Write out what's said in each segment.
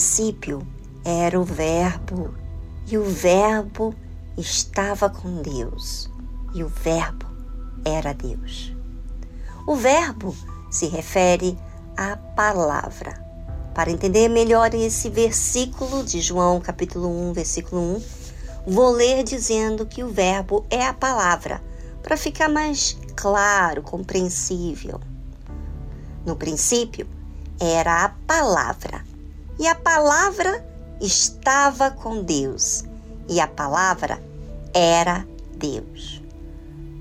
Princípio era o Verbo, e o Verbo estava com Deus, e o Verbo era Deus. O Verbo se refere à palavra. Para entender melhor esse versículo de João, capítulo 1, versículo 1, vou ler dizendo que o Verbo é a palavra, para ficar mais claro, compreensível. No princípio, era a palavra e a palavra estava com Deus, e a palavra era Deus.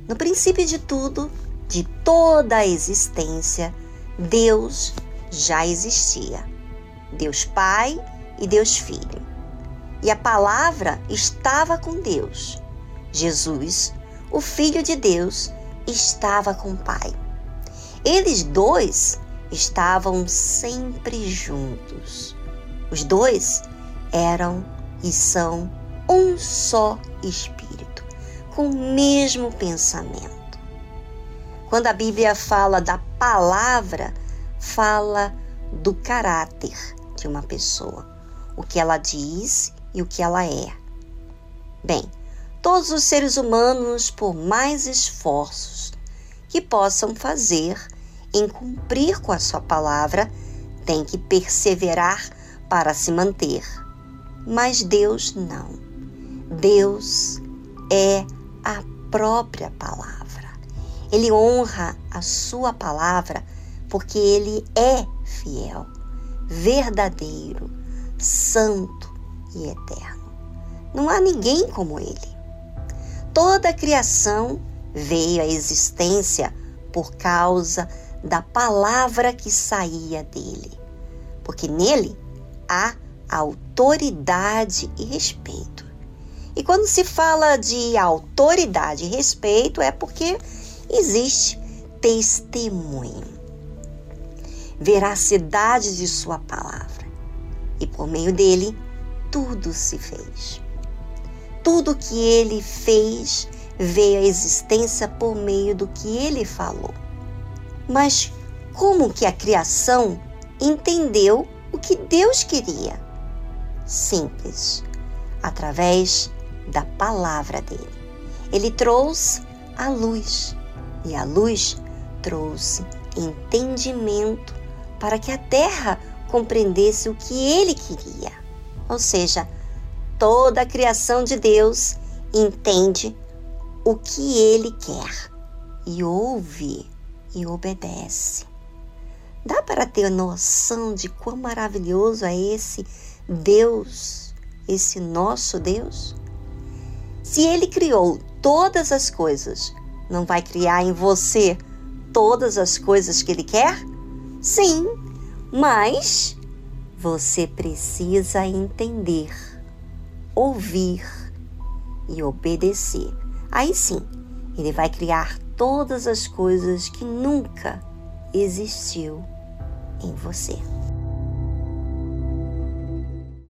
No princípio de tudo, de toda a existência, Deus já existia. Deus Pai e Deus Filho. E a palavra estava com Deus. Jesus, o Filho de Deus, estava com o Pai. Eles dois estavam sempre juntos. Os dois eram e são um só espírito, com o mesmo pensamento. Quando a Bíblia fala da palavra, fala do caráter de uma pessoa, o que ela diz e o que ela é. Bem, todos os seres humanos, por mais esforços que possam fazer em cumprir com a sua palavra, têm que perseverar para se manter. Mas Deus não. Deus é a própria palavra. Ele honra a sua palavra porque ele é fiel, verdadeiro, santo e eterno. Não há ninguém como ele. Toda a criação veio à existência por causa da palavra que saía dele, porque nele há autoridade e respeito. E quando se fala de autoridade e respeito, é porque existe testemunho, veracidade de Sua palavra. E por meio dele, tudo se fez. Tudo que ele fez veio à existência por meio do que ele falou. Mas como que a criação entendeu o que Deus queria. Simples, através da palavra dele. Ele trouxe a luz e a luz trouxe entendimento para que a terra compreendesse o que ele queria. Ou seja, toda a criação de Deus entende o que ele quer e ouve e obedece. Dá para ter noção de quão maravilhoso é esse Deus, esse nosso Deus? Se Ele criou todas as coisas, não vai criar em você todas as coisas que Ele quer? Sim, mas você precisa entender, ouvir e obedecer Aí sim, ele vai criar todas as coisas que nunca existiu em você.